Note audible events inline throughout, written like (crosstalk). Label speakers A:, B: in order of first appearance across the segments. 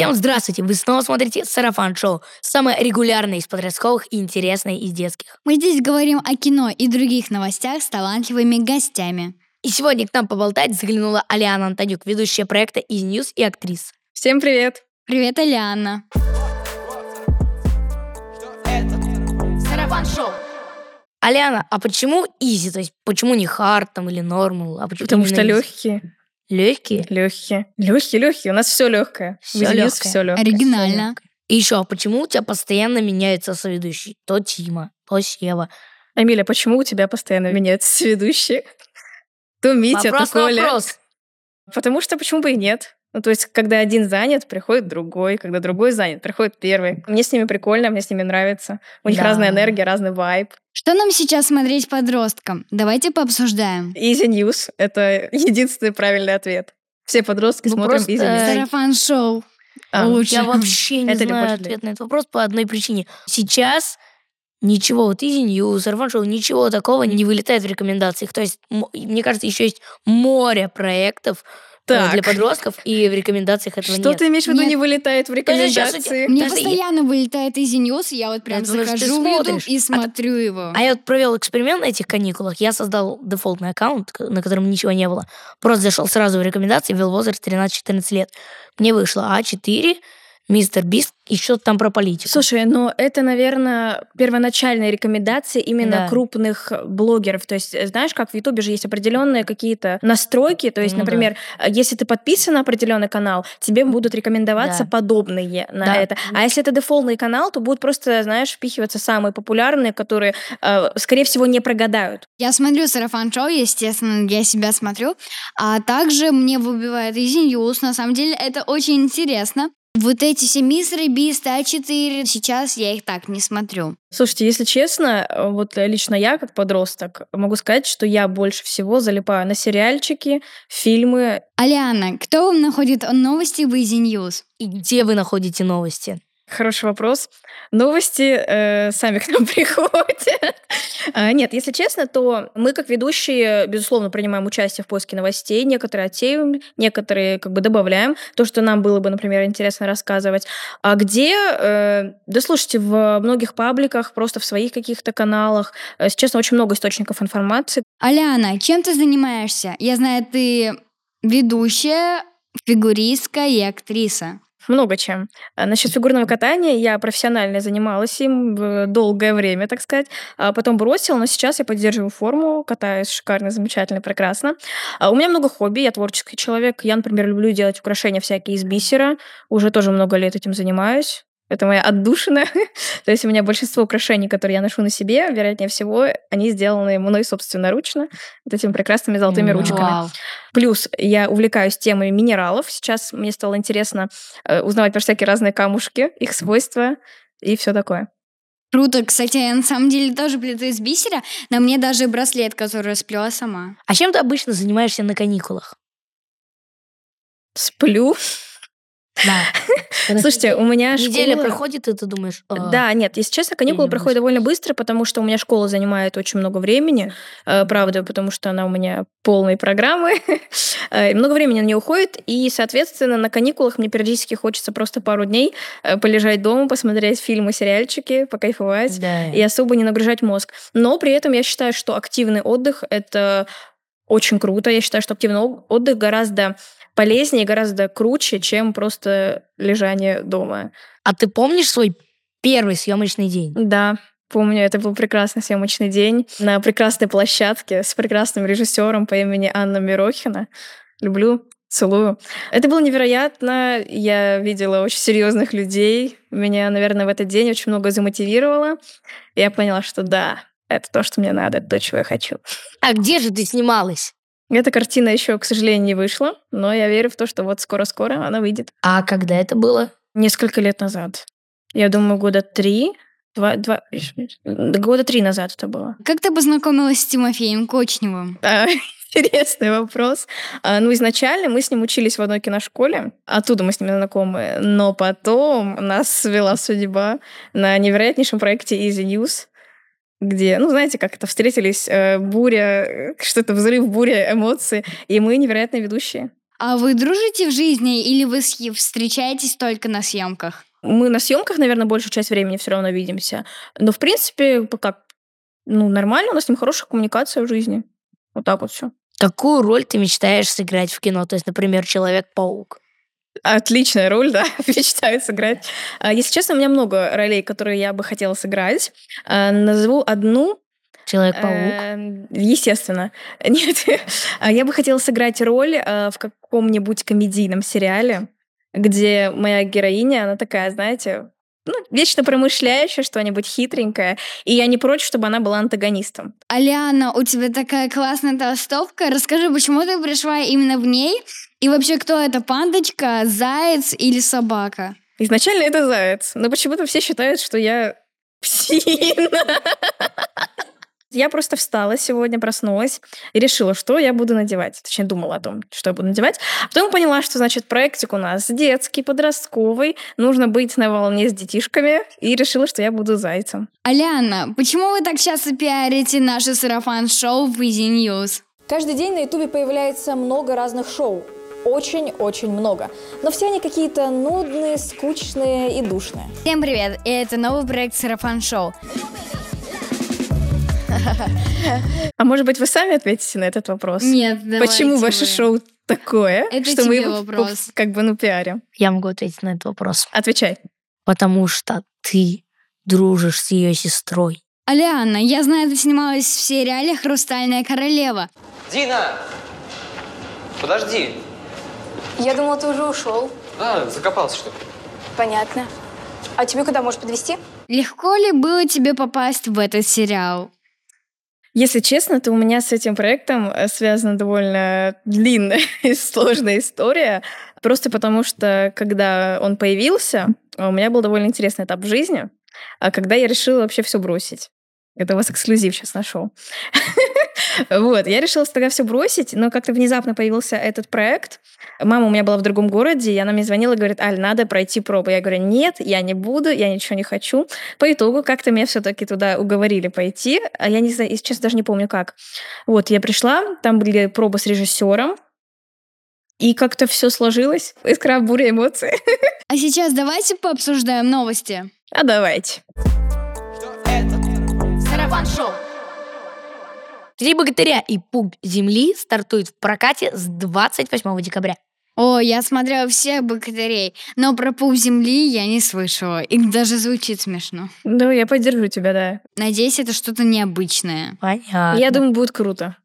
A: Всем здравствуйте! Вы снова смотрите Сарафан Шоу, самое регулярное из подростковых и интересное из детских.
B: Мы здесь говорим о кино и других новостях с талантливыми гостями.
A: И сегодня к нам поболтать заглянула Алиана Антонюк, ведущая проекта из News и актриса.
C: Всем привет!
B: Привет, Алиана!
A: Сарафан Шоу! Аляна, а почему изи? То есть почему не хард там или нормал? А почему
C: Потому что легкие.
A: Легкие?
C: Легкие. Легкие, легкие. У нас все легкое.
A: Всё лёгкое.
C: все легкое.
B: Оригинально.
A: И еще, а почему у тебя постоянно меняются соведущие? То Тима, то Сева.
C: Амиля, почему у тебя постоянно меняются (laughs) ведущие? То Митя,
A: вопрос
C: то Коля.
A: вопрос.
C: Потому что почему бы и нет? Ну, то есть, когда один занят, приходит другой. Когда другой занят, приходит первый. Мне с ними прикольно, мне с ними нравится. У них
A: Да.
C: разная энергия, разный вайб.
B: Что нам сейчас смотреть подросткам? Давайте пообсуждаем.
C: Easy News — это единственный правильный ответ. Все подростки
A: Ну,
C: смотрим
A: просто,
C: Easy News.
A: э,
B: Сарафан шоу.
C: А,
B: лучше.
A: Я (laughs) вообще не
C: Это
A: знаю ответ на этот вопрос по одной причине. Сейчас ничего, вот Easy News, Сарафан Шоу, ничего такого не вылетает в рекомендациях. То есть, мне кажется, еще есть море проектов
C: Так.
A: для подростков, и в рекомендациях этого
C: Что
A: нет.
C: ты имеешь в виду
B: Нет.
C: не вылетает в рекомендации?
B: Мне
A: Даже
B: постоянно вылетает Easy News, и я вот прям
A: что ты
B: захожу
A: смотришь.
B: и
A: А-
B: смотрю его.
A: А я вот провел эксперимент на этих каникулах. Я создал дефолтный аккаунт, на котором ничего не было. Просто зашел сразу в рекомендации, ввел возраст 13-14 лет. Мне вышло А4, Мистер Бист и что-то там про политику.
C: Слушай, но это, наверное, первоначальные рекомендации именно
A: Да.
C: крупных блогеров. То есть, знаешь, как в Ютубе же есть определенные какие-то настройки. То есть,
A: Ну да.
C: например, э, если ты подписан на определенный канал, тебе будут рекомендоваться
A: Да.
C: подобные на
A: Да.
C: это. А если это дефолтный канал, то будут просто, знаешь, впихиваться самые популярные, которые, э, скорее всего, не прогадают.
B: Я смотрю Сарафан Шоу, естественно, я себя смотрю. А также мне выбивает Easy News. На самом деле это очень интересно. Вот эти все мистеры Бист, А4, сейчас я их так не смотрю.
C: Слушайте, если честно, вот лично я, как подросток, могу сказать, что я больше всего залипаю на сериальчики, фильмы,
B: Алиана, кто вам находит новости в Easy News?
A: И где вы находите новости?
C: Хороший вопрос. Новости э, сами к нам (laughs) приходят. А, Нет, если честно, то мы как ведущие, безусловно, принимаем участие в поиске новостей. Некоторые отсеиваем, некоторые как бы добавляем. То, что нам было бы, например, интересно рассказывать. А где? э, Да слушайте, в многих пабликах, просто в своих каких-то каналах. Э, Если честно, очень много источников информации.
B: Аляна, чем ты занимаешься? Я знаю, ты ведущая, фигуристка и актриса.
C: Много чем. А Насчет фигурного катания я профессионально занималась им в долгое время, так сказать. А потом бросила, но сейчас я поддерживаю форму, катаюсь шикарно, замечательно, прекрасно. А У меня много хобби, я творческий человек. Я, например, люблю делать украшения всякие из бисера. Уже тоже много лет этим занимаюсь. Это моя отдушина. (laughs) То есть у меня большинство украшений, которые я ношу на себе, вероятнее всего, они сделаны мной собственноручно, вот этими прекрасными золотыми ручками.
B: Вау.
C: Плюс я увлекаюсь темой минералов. Сейчас мне стало интересно э, узнавать про всякие разные камушки, их свойства и все такое.
B: Круто. Кстати, я на самом деле тоже плету из бисера. На мне даже браслет, который сплела сама.
A: А чем ты обычно занимаешься на каникулах?
C: Сплю.
A: Да. (laughs)
C: Слушайте, у меня
A: Неделя
C: школа-
A: проходит, и ты думаешь... «А,
C: Да, нет, если честно, каникулы проходят довольно быстро, потому что у меня школа занимает очень много времени, э, правда, потому что она у меня полной программы, (laughs) Э, и много времени на нее уходит, и, соответственно, на каникулах мне периодически хочется просто пару дней э, полежать дома, посмотреть фильмы, сериальчики, покайфовать,
A: Да.
C: и особо не нагружать мозг. Но при этом я считаю, что активный отдых — это очень круто. Я считаю, что активный отдых гораздо полезнее, гораздо круче, чем просто лежание дома.
A: А ты помнишь свой первый съемочный день?
C: Да, помню, это был прекрасный съемочный день на прекрасной площадке с прекрасным режиссером по имени Анна Мирохина. Люблю, целую. Это было невероятно. Я видела очень серьезных людей. Меня, наверное, в этот день очень много замотивировало. Я поняла, что да, это то, что мне надо, это то, чего я хочу.
A: А где же ты снималась?
C: Эта картина еще, к сожалению, не вышла, но я верю в то, что вот скоро-скоро она выйдет.
A: А когда это было?
C: Несколько лет назад. Я думаю, года три, два, два, да, года три назад это было.
B: Как ты познакомилась с Тимофеем Кочневым? (laughs)
C: А, Интересный вопрос. А, Ну, изначально мы с ним учились в одной киношколе, оттуда мы с ним знакомы, но потом нас свела судьба на невероятнейшем проекте Easy News, где, ну, знаете, как это, встретились, э, буря, э, что-то взрыв, буря эмоций, и мы невероятные ведущие.
B: А вы дружите в жизни или вы встречаетесь только на съемках?
C: Мы на съемках, наверное, большую часть времени все равно видимся. Но, в принципе, как, ну, нормально, у нас с ним хорошая коммуникация в жизни. Вот так вот все.
A: Какую роль ты мечтаешь сыграть в кино? То есть, например, Человек-паук.
C: Отличная роль, да, (laughs) мечтаю сыграть. А, Если честно, у меня много ролей, которые я бы хотела сыграть. А, Назову одну.
A: Человек-паук.
C: Эм, Естественно. (laughs) Нет, А я бы хотела сыграть роль в каком-нибудь комедийном сериале, где моя героиня, она такая, знаете, ну, вечно промышляющая, что-нибудь хитренькое, и я не против, чтобы она была антагонистом.
B: Алиана, у тебя такая классная толстовка. Расскажи, почему ты пришла именно в ней? И вообще, кто это, пандочка, заяц или собака?
C: Изначально это заяц, но почему-то все считают, что я псина. Я просто встала сегодня, проснулась и решила, что я буду надевать. Точнее, думала о том, что я буду надевать. А потом поняла, что, значит, проектик у нас детский, подростковый. Нужно быть на волне с детишками. И решила, что я буду зайцем.
B: Алиана, почему вы так часто пиарите наше сарафан-шоу в Easy News?
D: Каждый день на Ютубе появляется много разных шоу. Очень-очень много. Но все они какие-то нудные, скучные и душные.
B: Всем привет, и это новый проект Сарафан-шоу.
C: А может быть, вы сами ответите на этот вопрос?
B: Нет, давайте
C: Почему ваше
B: вы.
C: шоу такое,
B: Это
C: что мы его
B: вопрос.
C: как бы ну пиарим?
A: Я могу ответить на этот вопрос.
C: Отвечай.
A: Потому что ты дружишь с ее сестрой.
B: Алиана, я знаю, ты снималась в сериале «Хрустальная королева».
E: Дина! Подожди.
F: Я думала, ты уже ушел.
E: А, закопался, что ли?
F: Понятно. А тебе куда можешь подвести?
B: Легко ли было тебе попасть в этот сериал?
C: Если честно, то у меня с этим проектом э, связана довольно длинная (laughs) и сложная история. Просто потому что, когда он появился, у меня был довольно интересный этап в жизни, а когда я решила вообще все бросить. Это у вас эксклюзив сейчас нашел. (laughs) Вот, я решила тогда все бросить, но как-то внезапно появился этот проект. Мама у меня была в другом городе, и она мне звонила и говорит, Аль, надо пройти пробу. Я говорю, нет, я не буду, я ничего не хочу. По итогу как-то меня все-таки туда уговорили пойти, а я не знаю, честно, даже не помню как. Вот, я пришла, там были пробы с режиссером, и как-то все сложилось. Искра буря эмоций. (laughs)
B: А сейчас давайте пообсуждаем новости.
C: А давайте.
A: «Три богатыря» и «Пуп земли» стартуют в прокате с 28 декабря.
B: О, я смотрела всех богатырей, но про пуп земли я не слышала. И даже звучит смешно.
C: Ну, я поддержу тебя, да.
B: Надеюсь, это что-то необычное.
A: Понятно.
C: Я думаю, будет круто.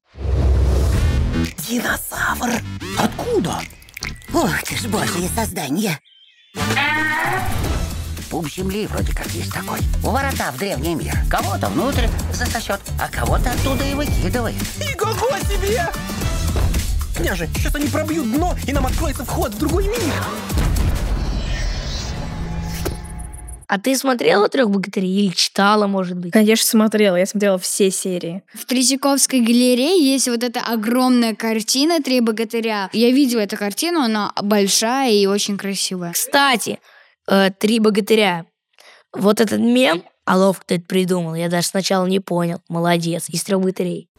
G: Динозавр? Откуда? Ох ты ж божье создание. Пуп земли вроде как есть такой. У ворота в древний мир. Кого-то внутрь засосет, а кого-то оттуда и выкидывает.
H: Ого себе! Княже, сейчас они пробьют дно, и нам откроется вход в другой мир.
A: А ты смотрела «Трех богатырей» или читала, может быть?
C: Конечно, смотрела. Я смотрела все серии.
B: В Третьяковской галерее есть вот эта огромная картина «Три богатыря». Я видела эту картину, она большая и очень красивая.
A: Кстати, э, «Три богатыря». Вот этот мем, а ловко ты это придумал, я даже сначала не понял. Молодец, из трех богатырей.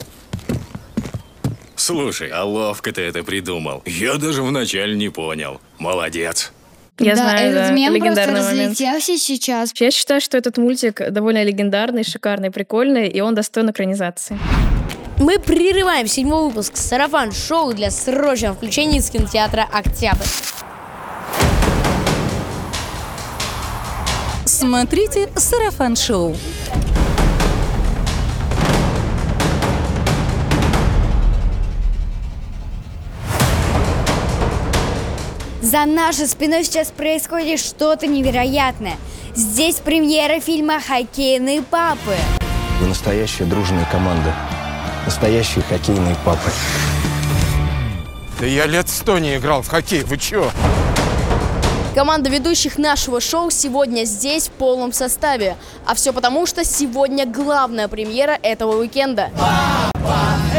I: Слушай, а ловко ты это придумал. Я даже вначале не понял. Молодец.
C: Я
B: да,
C: знаю,
B: этот
C: да,
B: мем
C: легендарный
B: просто
C: момент.
B: разлетелся сейчас.
C: Я считаю, что этот мультик довольно легендарный, шикарный, прикольный, и он достоин экранизации.
J: Мы прерываем седьмой выпуск «Сарафан-шоу» для срочного включения из кинотеатра «Октябрь».
K: Смотрите «Сарафан-шоу».
L: За нашей спиной сейчас происходит что-то невероятное. Здесь премьера фильма «Хоккейные папы».
M: Вы настоящая дружная команда. Настоящие хоккейные папы.
H: Да я лет сто не играл в хоккей, вы чё?
J: Команда ведущих нашего шоу сегодня здесь в полном составе. А все потому, что сегодня главная премьера этого уикенда.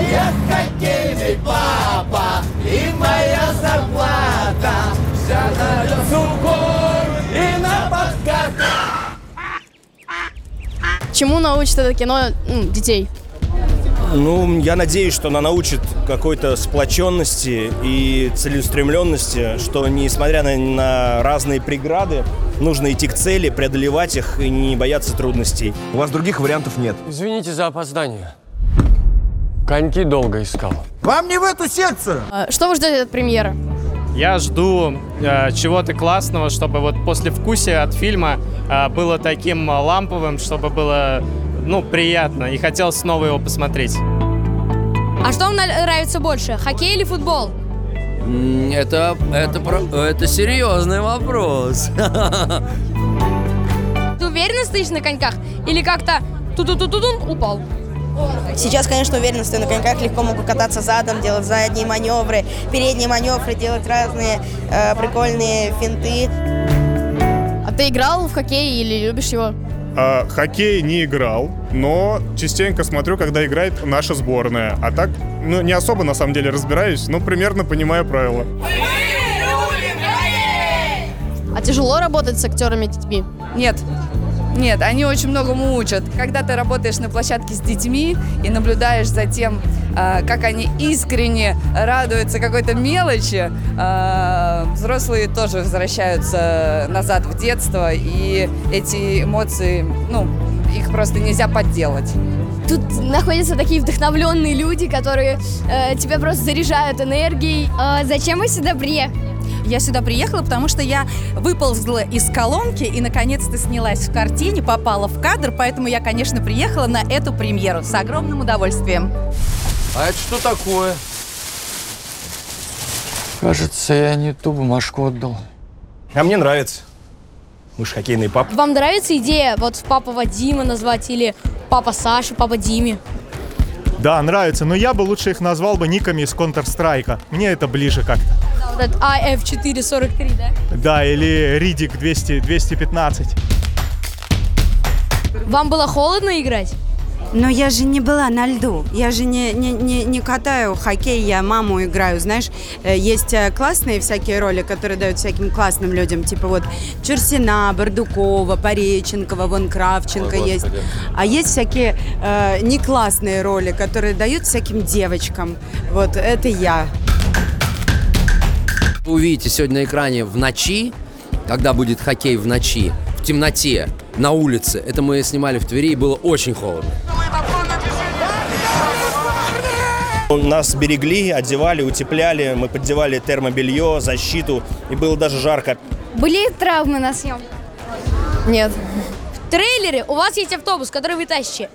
N: Я хоккейный папа, и моя зарплата вся на сухой и на подкатах.
J: Чему научит это кино м, детей?
M: Ну, я надеюсь, что она научит какой-то сплоченности и целеустремленности, что несмотря на, на разные преграды, нужно идти к цели, преодолевать их и не бояться трудностей.
O: У вас других вариантов нет.
P: Извините за опоздание. Коньки долго искал.
N: Вам не в эту секцию!
J: А, Что вы ждете от премьеры?
Q: Я жду э, чего-то классного, чтобы вот после вкусия от фильма э, было таким э, ламповым, чтобы было, ну, приятно. И хотел снова его посмотреть.
J: А что вам нравится больше, хоккей или футбол?
R: Это, это, про- это серьезный вопрос.
J: Ты уверенно стоишь на коньках? Или как-то ту-ту-ту-тун упал?
S: Сейчас, конечно, уверенно стою на коньках, легко могу кататься задом, делать задние маневры, передние маневры, делать разные э, прикольные финты.
J: Ты играл в хоккей или любишь его?
T: А, хоккей не играл, но частенько смотрю, когда играет наша сборная. А так, ну, не особо на самом деле разбираюсь, но примерно понимаю правила.
J: А тяжело работать с актерами детьми?
U: Нет. Нет, они очень многому учат. Когда ты работаешь на площадке с детьми и наблюдаешь за тем, как они искренне радуются какой-то мелочи, а, взрослые тоже возвращаются назад в детство, и эти эмоции, ну, их просто нельзя подделать.
J: Тут находятся такие вдохновленные люди, которые э, тебя просто заряжают энергией.
L: А зачем вы сюда приехали?
K: Я сюда приехала, потому что я выползла из колонки и наконец-то снялась в картине, попала в кадр, поэтому я, конечно, приехала на эту премьеру с огромным удовольствием.
P: А это что такое? Кажется, я не ту бумажку отдал.
M: А мне нравится. Мы же хоккейный пап.
J: Вам нравится идея вот папа Вадима назвать или папа Саша, папа Диме?
V: Да, нравится, но я бы лучше их назвал бы никами из Counter-Strike. Мне это ближе как-то.
J: Да, вот этот AF443, да?
V: Да, или Ридик 200, 215.
J: Вам было холодно играть?
W: Но я же не была на льду. Я же не, не, не, не катаю хоккей, я маму играю. Знаешь, э, есть э, классные всякие роли, которые дают всяким классным людям. Типа вот Чурсина, Бардукова, Пореченкова, вон Кравченко
R: Ой,
W: есть.
R: господи.
W: А есть всякие э, не классные роли, которые дают всяким девочкам. Вот это я.
R: Вы увидите сегодня на экране в ночи, когда будет хоккей в ночи, в темноте, на улице. Это мы снимали в Твери, и было очень холодно.
M: Нас берегли, одевали, утепляли, мы поддевали термобелье, защиту, и было даже жарко.
L: Были травмы на съемках?
J: Нет. В трейлере у вас есть автобус, который вы тащите.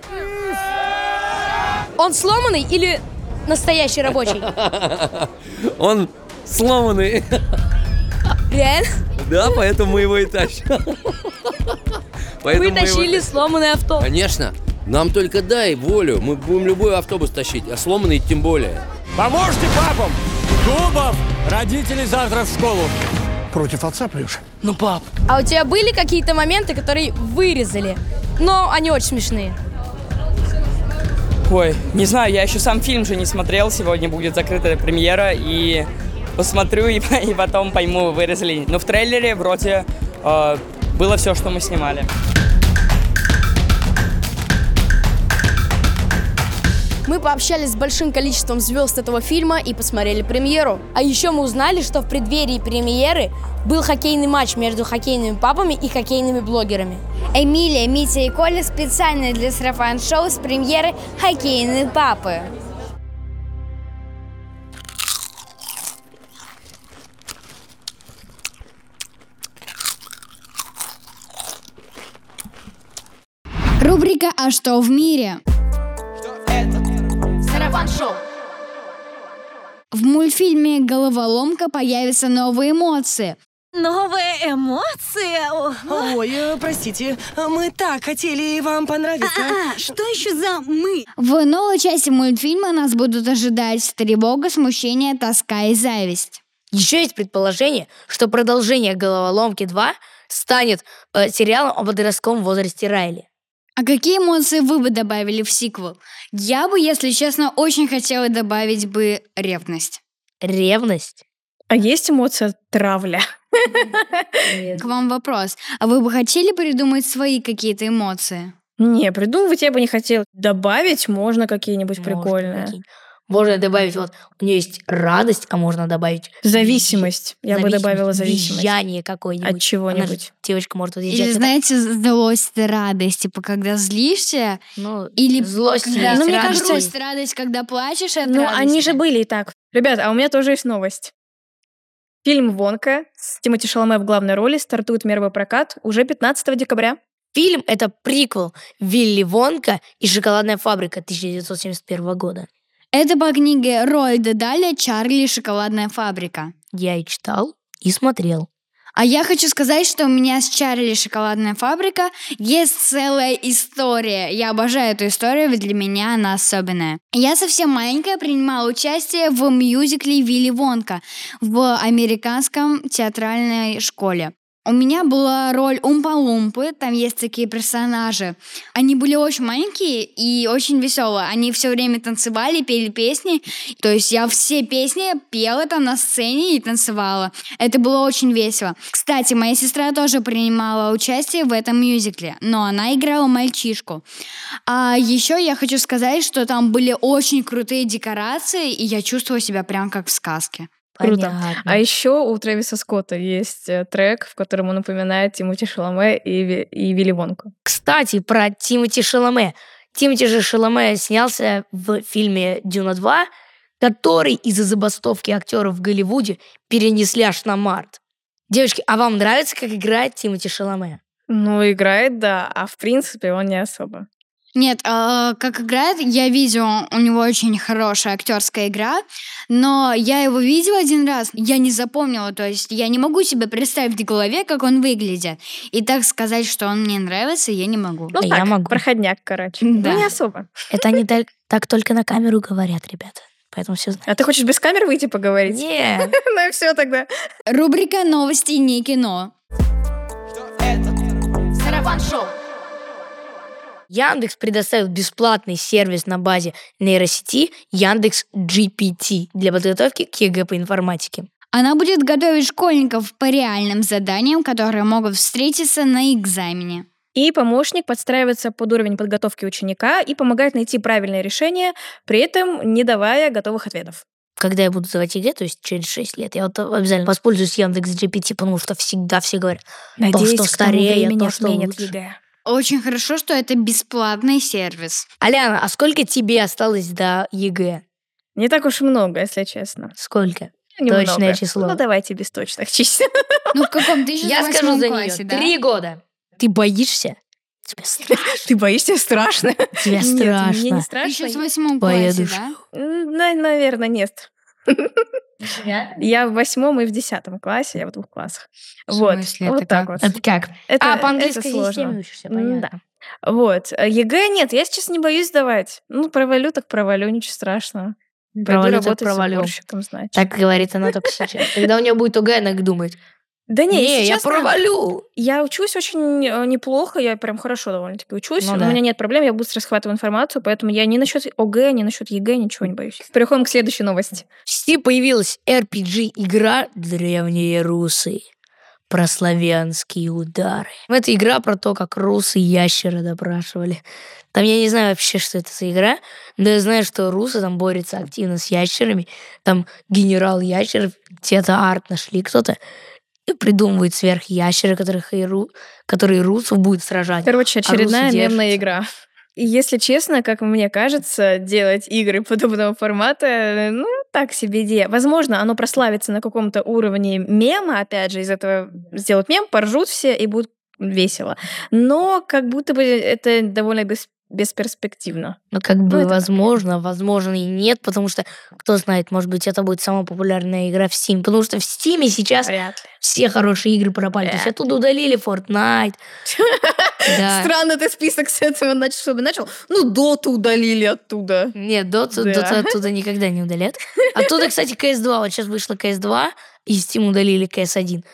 J: Он сломанный или настоящий рабочий? (laughs)
R: Он сломанный.
J: Реально?
R: Да, поэтому мы его и тащим. Поэтому
J: Вы тащили сломанный автобус.
R: Конечно. Нам только дай волю. Мы будем любой автобус тащить, а сломанный тем более.
P: Поможете папам! Дубов! Родители завтра в школу.
N: Против отца плюс.
J: Ну, пап. А у тебя были какие-то моменты, которые вырезали? Но они очень смешные.
X: Ой, не знаю, я еще сам фильм же не смотрел. Сегодня будет закрытая премьера, и посмотрю, и, (laughs) и потом пойму, вырезали. Но в трейлере вроде э, было все, что мы снимали.
J: Мы пообщались с большим количеством звезд этого фильма и посмотрели премьеру. А еще мы узнали, что в преддверии премьеры был хоккейный матч между хоккейными папами и хоккейными блогерами.
L: Эмилия, Митя и Коля специально для сарафан-шоу с премьеры «Хоккейные папы».
B: Рубрика «А что в мире?»
J: Шоу.
B: В мультфильме «Головоломка» появятся новые эмоции.
Y: Новые эмоции? Ой, э, простите, мы так хотели вам понравиться.
L: А,
Y: что еще за мы?
B: В новой части мультфильма нас будут ожидать тревога, смущение, тоска и зависть.
A: Еще есть предположение, что продолжение «Головоломки 2» станет э, сериалом о подростковом возрасте Райли.
B: А какие эмоции вы бы добавили в сиквел? Я бы, если честно, очень хотела добавить бы ревность.
A: Ревность?
C: А есть эмоция травля?
B: К вам вопрос. А вы бы хотели придумать свои какие-то эмоции?
C: Не, придумывать я бы не хотел. Добавить можно какие-нибудь прикольные.
A: какие. Можно добавить, вот, у нее есть радость, а можно добавить...
C: Зависимость. Я бы добавила зависимость.
A: Визжание какое-нибудь.
C: От чего-нибудь.
A: Девочка может вот
B: Или, знаете, злость, радость, типа, когда злишься,
A: ну,
B: или
A: злость
B: когда... Ну, мне
A: радость
B: кажется, радость, когда плачешь, это
C: Ну,
B: радость.
C: они же были и так. Ребят, а у меня тоже есть новость. Фильм «Вонка» с Тимоти Шаломе в главной роли стартует мировой прокат уже 15 декабря.
A: Фильм — это приквел Вилли Вонка и «Шоколадная фабрика» 1971 года.
B: Это по книге Ройда Даля «Чарли и шоколадная фабрика».
A: Я и читал, и смотрел.
B: А я хочу сказать, что у меня с Чарли шоколадная фабрика есть целая история. Я обожаю эту историю, ведь для меня она особенная. Я совсем маленькая принимала участие в мюзикле Вилли Вонка в американском театральной школе. У меня была роль Умпа-Лумпы, там есть такие персонажи. Они были очень маленькие и очень веселые. Они все время танцевали, пели песни. То есть я все песни пела там на сцене и танцевала. Это было очень весело. Кстати, моя сестра тоже принимала участие в этом мюзикле, но она играла мальчишку. А еще я хочу сказать, что там были очень крутые декорации, и я чувствовала себя прям как в сказке.
C: Круто. А еще у Трэвиса Скотта есть э, трек, в котором он упоминает Тимоти Шаломе и, и Вилли Вонку.
A: Кстати, про Тимоти Шаломе. Тимоти же Шаломе снялся в фильме «Дюна 2», который из-за забастовки актеров в Голливуде перенесли аж на март. Девочки, а вам нравится, как играет Тимоти Шаломе?
C: Ну, играет, да, а в принципе он не особо.
B: Нет, а, как играет, я видела, у него очень хорошая актерская игра, но я его видела один раз, я не запомнила, то есть я не могу себе представить в голове, как он выглядит. И так сказать, что он мне нравится, я не могу.
C: Ну, так, проходняк, короче.
B: Да.
C: Ну, не особо.
A: Это они так, так только на камеру говорят, ребята. Поэтому все знают.
C: А ты хочешь без камер выйти поговорить?
A: Нет. (laughs)
C: Ну и все тогда.
B: Рубрика «Новости не кино».
A: Сарафан шоу. Яндекс предоставил бесплатный сервис на базе нейросети Яндекс GPT для подготовки к ЕГЭ по информатике.
B: Она будет готовить школьников по реальным заданиям, которые могут встретиться на экзамене.
C: И помощник подстраивается под уровень подготовки ученика и помогает найти правильное решение, при этом не давая готовых ответов.
A: Когда я буду сдавать ЕГЭ, то есть через 6 лет, я вот обязательно воспользуюсь Яндекс GPT, потому что всегда все говорят,
C: Надеюсь,
A: то, что старее, то, что лучше.
C: ЕГЭ.
B: Очень хорошо, что это бесплатный сервис.
A: Аляна, а сколько тебе осталось до ЕГЭ?
C: Не так уж и много, если честно.
A: Сколько?
C: Немного.
A: Точное число.
C: Ну, давайте без точных чисел.
B: Ну, в каком ты
A: Я скажу за
B: классе,
A: нее.
B: да?
A: Три года. Ты боишься? Тебе страшно.
C: Ты боишься страшно?
A: Тебе
C: Нет,
A: страшно.
C: мне не
B: Ты
C: страшно.
B: сейчас в восьмом классе, да?
C: Наверное, нет. (laughs) Я в восьмом и в десятом классе, я в двух классах.
B: В
C: Вот,
B: смысле,
C: вот
B: это
C: так
B: как?
C: вот.
A: Это как?
C: Это,
A: а, по английской
C: это сложно.
A: учишься, понятно.
C: Да. Вот. А ЕГЭ нет, я сейчас не боюсь сдавать. Ну, провалю, так провалю, ничего страшного. Пойду
A: Провалю, так
C: работать
A: провалю.
C: значит.
A: Так говорит она только сейчас. Когда у нее будет ОГЭ, она думает,
C: Да не,
A: не, я
C: честно,
A: провалю.
C: Я учусь очень э, неплохо, я прям хорошо довольно-таки учусь.
A: Ну
C: у
A: да.
C: меня нет проблем, я быстро схватываю информацию, поэтому я ни насчет ОГЭ, ни насчет ЕГЭ ничего не боюсь. Переходим к следующей новости.
A: В Steam появилась RPG-игра «Древние русы». Про славянские удары. Это игра про то, как русы ящера допрашивали. Там я не знаю вообще, что это за игра, но я знаю, что русы там борются активно с ящерами. Там генерал ящеров, где-то арт нашли кто-то, и придумывает сверхящера, которых и ру... которые русов будет сражать.
C: Короче,
A: А
C: очередная
A: держатся.
C: мемная игра. И если честно, как мне кажется, делать игры подобного формата, ну, так себе идея. Возможно, оно прославится на каком-то уровне мема, опять же, из этого сделают мем, поржут все и будет весело. Но как будто бы это довольно бес- бесперспективно.
A: Ну, как бы,
C: это-
A: возможно, возможно и нет, потому что, кто знает, может быть, это будет самая популярная игра в Steam. Потому что в Steam сейчас
C: Вряд
A: все хорошие игры пропали. То есть
C: Вряд
A: оттуда удалили Fortnite. (laughs)
C: Странно ты список с этого начал, начал. Ну, доту удалили оттуда.
A: Нет, Dota. Dota оттуда никогда не удалят. Оттуда, кстати, CS2. Вот сейчас вышла CS2, и Steam удалили CS1.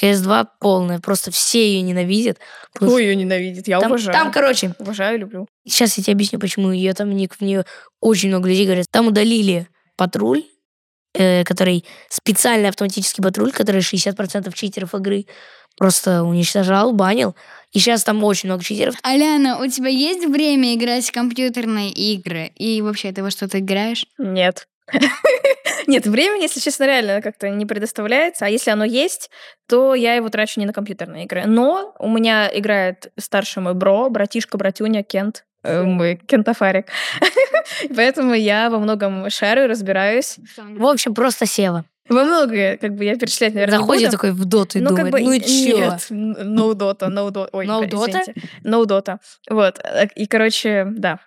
A: CS2 полная, просто все ее ненавидят.
C: Кто ее ненавидит? Я
A: там,
C: уважаю.
A: там, короче,
C: Уважаю, люблю.
A: Сейчас я тебе объясню, почему ее там ник в нее очень много людей говорят. Там удалили патруль, э, который специальный автоматический патруль, который 60% читеров игры. просто уничтожал, банил. И сейчас там очень много читеров.
B: Аляна, у тебя есть время играть в компьютерные игры? И вообще, ты во что-то играешь?
C: Нет. Нет, времени, если честно, реально как-то не предоставляется. А если оно есть, то я его трачу не на компьютерные игры. Но у меня играет старший мой бро, братишка, братюня, Кент. э, Мой кентафарик. (laughs) Поэтому я во многом шарю, разбираюсь.
A: В общем, просто Сева.
C: Во многое, как бы я перечислять, наверное,
A: Заходит
C: буду.
A: такой в доту и
C: ну,
A: думает,
C: как бы,
A: ну и чё?
C: Нет, no дота, no дота. Ой,
A: No Dota?
C: No дота. Вот. э, И, короче, да.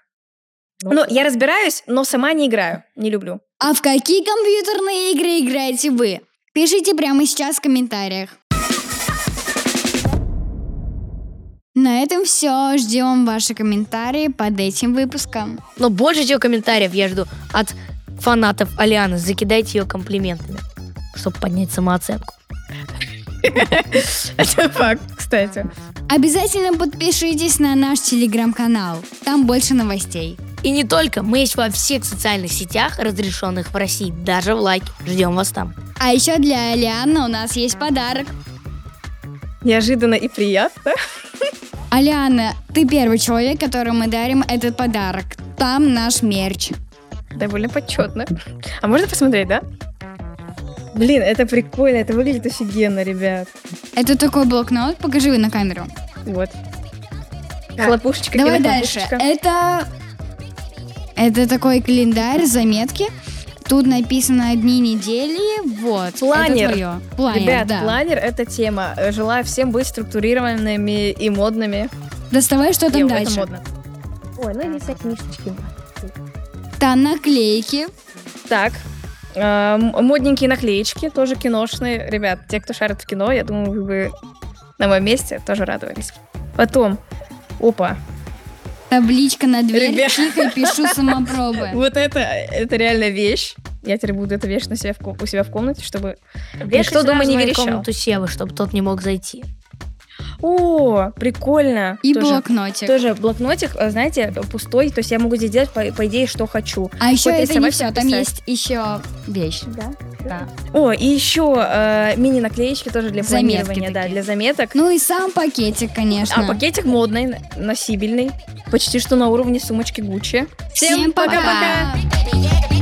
C: Ну, я разбираюсь, но сама не играю. Не люблю.
B: А в какие компьютерные игры играете вы? Пишите прямо сейчас в комментариях. На этом все. Ждем ваши комментарии под этим выпуском.
A: Но больше всего комментариев я жду от фанатов Алианы. Закидайте ее комплиментами, чтобы поднять самооценку. (laughs)
C: Это факт, кстати.
B: Обязательно подпишитесь на наш телеграм-канал. Там больше новостей.
A: И не только, мы есть во всех социальных сетях, разрешенных в России, даже в лайке. Ждем вас там.
B: А еще для Алианы у нас есть подарок.
C: Неожиданно и приятно.
B: Алиана, ты первый человек, которому мы дарим этот подарок. Там наш мерч.
C: Довольно почетно. А можно посмотреть, да? Блин, это прикольно, это выглядит офигенно, ребят.
B: Это такой блокнот. Покажи на камеру.
C: Вот. Хлопушечка,
B: Давай дальше. Это... Это такой календарь, заметки. Тут написано дни недели. Вот. Это
C: Планер.
B: твое. Планер,
C: Ребят,
B: да.
C: планер — это тема. Желаю всем быть структурированными и модными.
B: Доставай, что там
C: Йоу,
B: дальше.
C: Это модно. Ой, ну всякие книжечки.
B: Там наклейки.
C: Так, модненькие наклеечки, тоже киношные. Ребят, те, кто шарит в кино, я думаю, вы бы на моем месте тоже радовались. Потом, опа,
B: Табличка на дверь.
C: Ребят.
B: Тихо пишу (laughs) самопробы.
C: вот это, это реально вещь. Я теперь буду это вешать на себя в у себя в комнате, чтобы
A: Вешай
C: никто дома не верещал.
A: комнату Севы, чтобы тот не мог зайти.
C: О, прикольно.
B: И
C: Тоже-
B: блокнотик.
C: Тоже блокнотик, э, знаете, пустой, то есть я могу здесь делать, по, по идее, что хочу.
B: А еще это не все, там есть еще вещь. Да? Да.
C: О, и еще э, мини-наклеечки тоже для
B: Заметки
C: планирования, да,
B: такие.
C: для заметок.
B: Ну и сам пакетик, конечно.
C: А пакетик модный, носибельный, почти что на уровне сумочки Гуччи.
B: Всем пока!
C: пока-пока!